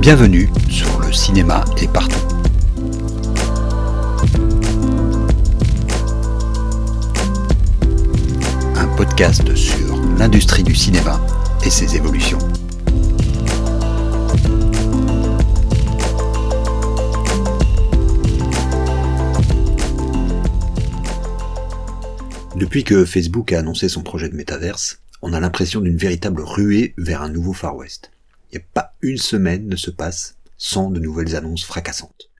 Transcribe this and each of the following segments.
Bienvenue sur le cinéma est partout. Un podcast sur l'industrie du cinéma et ses évolutions. Depuis que Facebook a annoncé son projet de métaverse, on a l'impression d'une véritable ruée vers un nouveau Far West. Il n'y a pas une semaine ne se passe sans de nouvelles annonces fracassantes.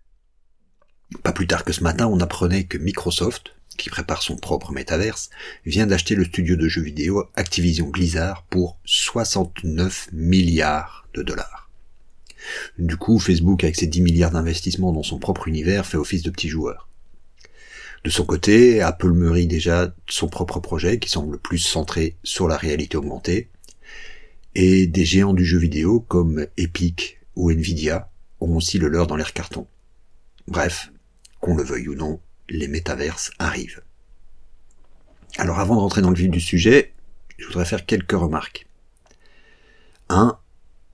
Pas plus tard que ce matin, on apprenait que Microsoft, qui prépare son propre métaverse, vient d'acheter le studio de jeux vidéo Activision Blizzard pour 69 milliards de dollars. Du coup, Facebook, avec ses 10 milliards d'investissements dans son propre univers, fait office de petit joueur. De son côté, Apple mûrit déjà son propre projet qui semble plus centré sur la réalité augmentée, et des géants du jeu vidéo comme Epic ou Nvidia ont aussi le leur dans l'air carton. Bref, qu'on le veuille ou non, les métaverses arrivent. Alors avant de rentrer dans le vif du sujet, je voudrais faire quelques remarques. 1.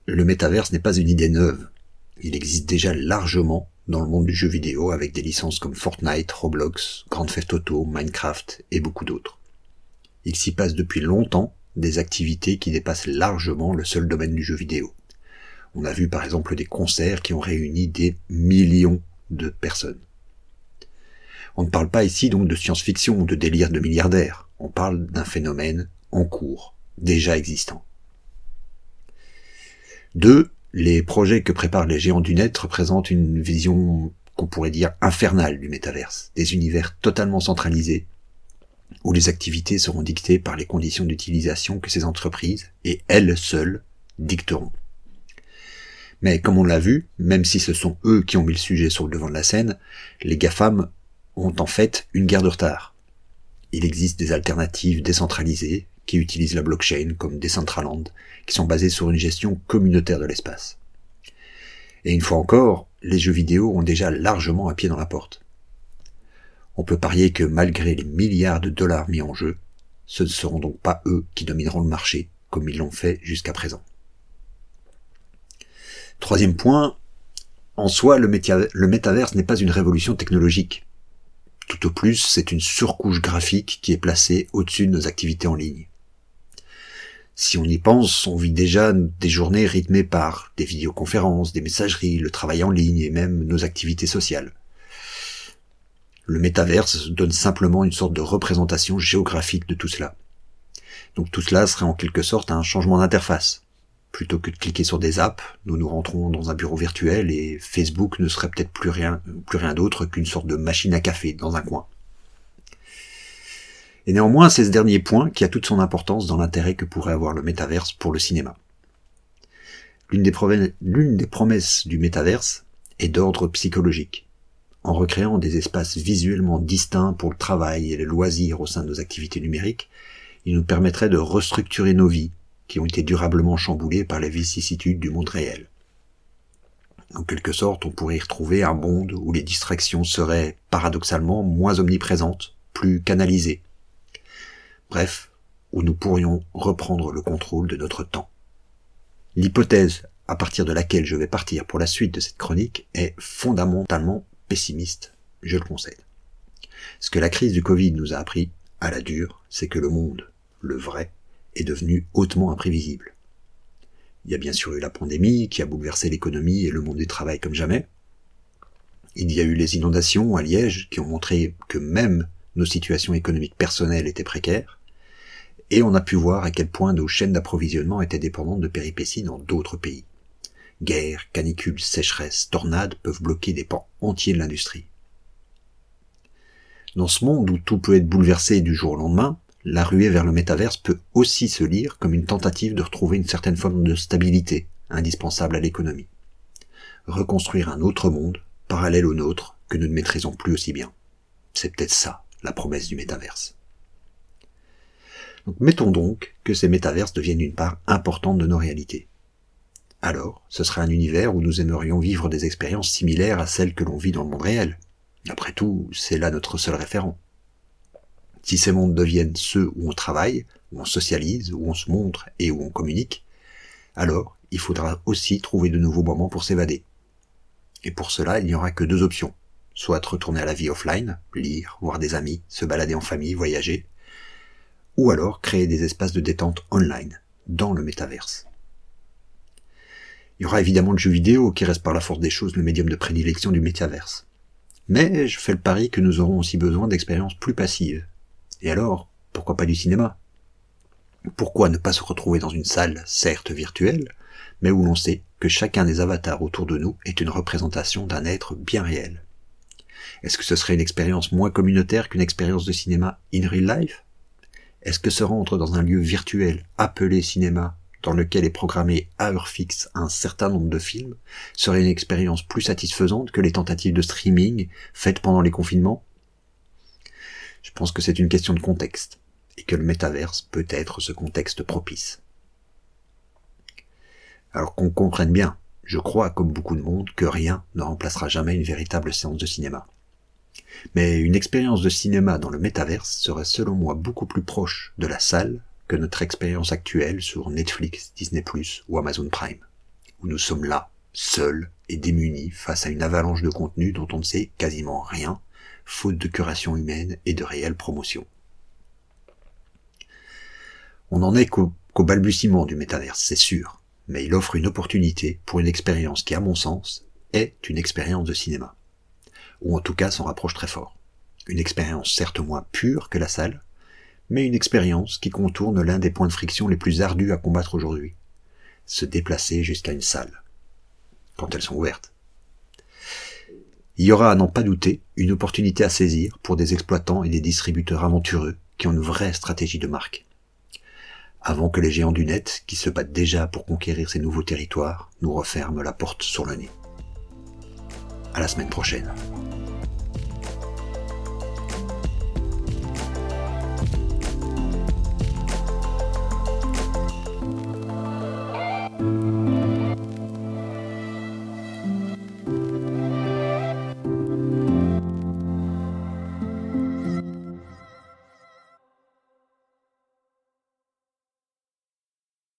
Le métaverse n'est pas une idée neuve. Il existe déjà largement dans le monde du jeu vidéo avec des licences comme Fortnite, Roblox, Grand Theft Auto, Minecraft et beaucoup d'autres. Il s'y passe depuis longtemps des activités qui dépassent largement le seul domaine du jeu vidéo. On a vu par exemple des concerts qui ont réuni des millions de personnes. On ne parle pas ici donc de science-fiction ou de délire de milliardaires, on parle d'un phénomène en cours, déjà existant. 2. Les projets que préparent les géants du net représentent une vision qu'on pourrait dire infernale du métaverse, des univers totalement centralisés, où les activités seront dictées par les conditions d'utilisation que ces entreprises, et elles seules, dicteront. Mais comme on l'a vu, même si ce sont eux qui ont mis le sujet sur le devant de la scène, les GAFAM ont en fait une guerre de retard. Il existe des alternatives décentralisées qui utilisent la blockchain comme Decentraland, qui sont basées sur une gestion communautaire de l'espace. Et une fois encore, les jeux vidéo ont déjà largement un pied dans la porte. On peut parier que malgré les milliards de dollars mis en jeu, ce ne seront donc pas eux qui domineront le marché, comme ils l'ont fait jusqu'à présent. Troisième point, en soi, le, métaverse n'est pas une révolution technologique. Tout au plus, c'est une surcouche graphique qui est placée au-dessus de nos activités en ligne. Si on y pense, on vit déjà des journées rythmées par des vidéoconférences, des messageries, le travail en ligne et même nos activités sociales. Le métaverse donne simplement une sorte de représentation géographique de tout cela. Donc tout cela serait en quelque sorte un changement d'interface. Plutôt que de cliquer sur des apps, nous nous rentrons dans un bureau virtuel et Facebook ne serait peut-être plus rien, plus rien d'autre qu'une sorte de machine à café dans un coin. Et néanmoins, c'est ce dernier point qui a toute son importance dans l'intérêt que pourrait avoir le métaverse pour le cinéma. L'une des, promesses du métaverse est d'ordre psychologique en recréant des espaces visuellement distincts pour le travail et les loisirs au sein de nos activités numériques, il nous permettrait de restructurer nos vies, qui ont été durablement chamboulées par les vicissitudes du monde réel. En quelque sorte, on pourrait y retrouver un monde où les distractions seraient paradoxalement moins omniprésentes, plus canalisées. Bref, où nous pourrions reprendre le contrôle de notre temps. L'hypothèse à partir de laquelle je vais partir pour la suite de cette chronique est fondamentalement pessimiste, je le concède. Ce que la crise du Covid nous a appris, à la dure, c'est que le monde, le vrai, est devenu hautement imprévisible. Il y a bien sûr eu la pandémie qui a bouleversé l'économie et le monde du travail comme jamais. Il y a eu les inondations à Liège qui ont montré que même nos situations économiques personnelles étaient précaires. Et on a pu voir à quel point nos chaînes d'approvisionnement étaient dépendantes de péripéties dans d'autres pays. Guerre, canicules, sécheresse, tornades peuvent bloquer des pans entiers de l'industrie. Dans ce monde où tout peut être bouleversé du jour au lendemain, la ruée vers le métaverse peut aussi se lire comme une tentative de retrouver une certaine forme de stabilité, indispensable à l'économie. Reconstruire un autre monde, parallèle au nôtre, que nous ne maîtrisons plus aussi bien. C'est peut-être ça, la promesse du métaverse. Mettons donc que ces métaverses deviennent une part importante de nos réalités alors ce serait un univers où nous aimerions vivre des expériences similaires à celles que l'on vit dans le monde réel. Après tout, c'est là notre seul référent. Si ces mondes deviennent ceux où on travaille, où on socialise, où on se montre et où on communique, alors il faudra aussi trouver de nouveaux moments pour s'évader. Et pour cela, il n'y aura que deux options. Soit retourner à la vie offline, lire, voir des amis, se balader en famille, voyager, ou alors créer des espaces de détente online, dans le métaverse. Il y aura évidemment le jeu vidéo qui reste par la force des choses le médium de prédilection du métaverse. Mais je fais le pari que nous aurons aussi besoin d'expériences plus passives. Et alors, pourquoi pas du cinéma? Pourquoi ne pas se retrouver dans une salle, certes virtuelle, mais où l'on sait que chacun des avatars autour de nous est une représentation d'un être bien réel? Est-ce que ce serait une expérience moins communautaire qu'une expérience de cinéma in real life? Est-ce que se rendre dans un lieu virtuel appelé cinéma dans lequel est programmé à heure fixe un certain nombre de films serait une expérience plus satisfaisante que les tentatives de streaming faites pendant les confinements? Je pense que c'est une question de contexte, et que le métaverse peut être ce contexte propice. Alors qu'on comprenne bien, je crois, comme beaucoup de monde, que rien ne remplacera jamais une véritable séance de cinéma. Mais une expérience de cinéma dans le métaverse serait selon moi beaucoup plus proche de la salle que notre expérience actuelle sur Netflix, Disney ⁇ ou Amazon Prime, où nous sommes là, seuls et démunis face à une avalanche de contenu dont on ne sait quasiment rien, faute de curation humaine et de réelle promotion. On n'en est qu'au balbutiement du métaverse, c'est sûr, mais il offre une opportunité pour une expérience qui, à mon sens, est une expérience de cinéma. Ou en tout cas s'en rapproche très fort. Une expérience certes moins pure que la salle, mais une expérience qui contourne l'un des points de friction les plus ardus à combattre aujourd'hui. Se déplacer jusqu'à une salle. Quand elles sont ouvertes. Il y aura, à n'en pas douter, une opportunité à saisir pour des exploitants et des distributeurs aventureux qui ont une vraie stratégie de marque. Avant que les géants du net, qui se battent déjà pour conquérir ces nouveaux territoires, nous referment la porte sur le nez. À la semaine prochaine.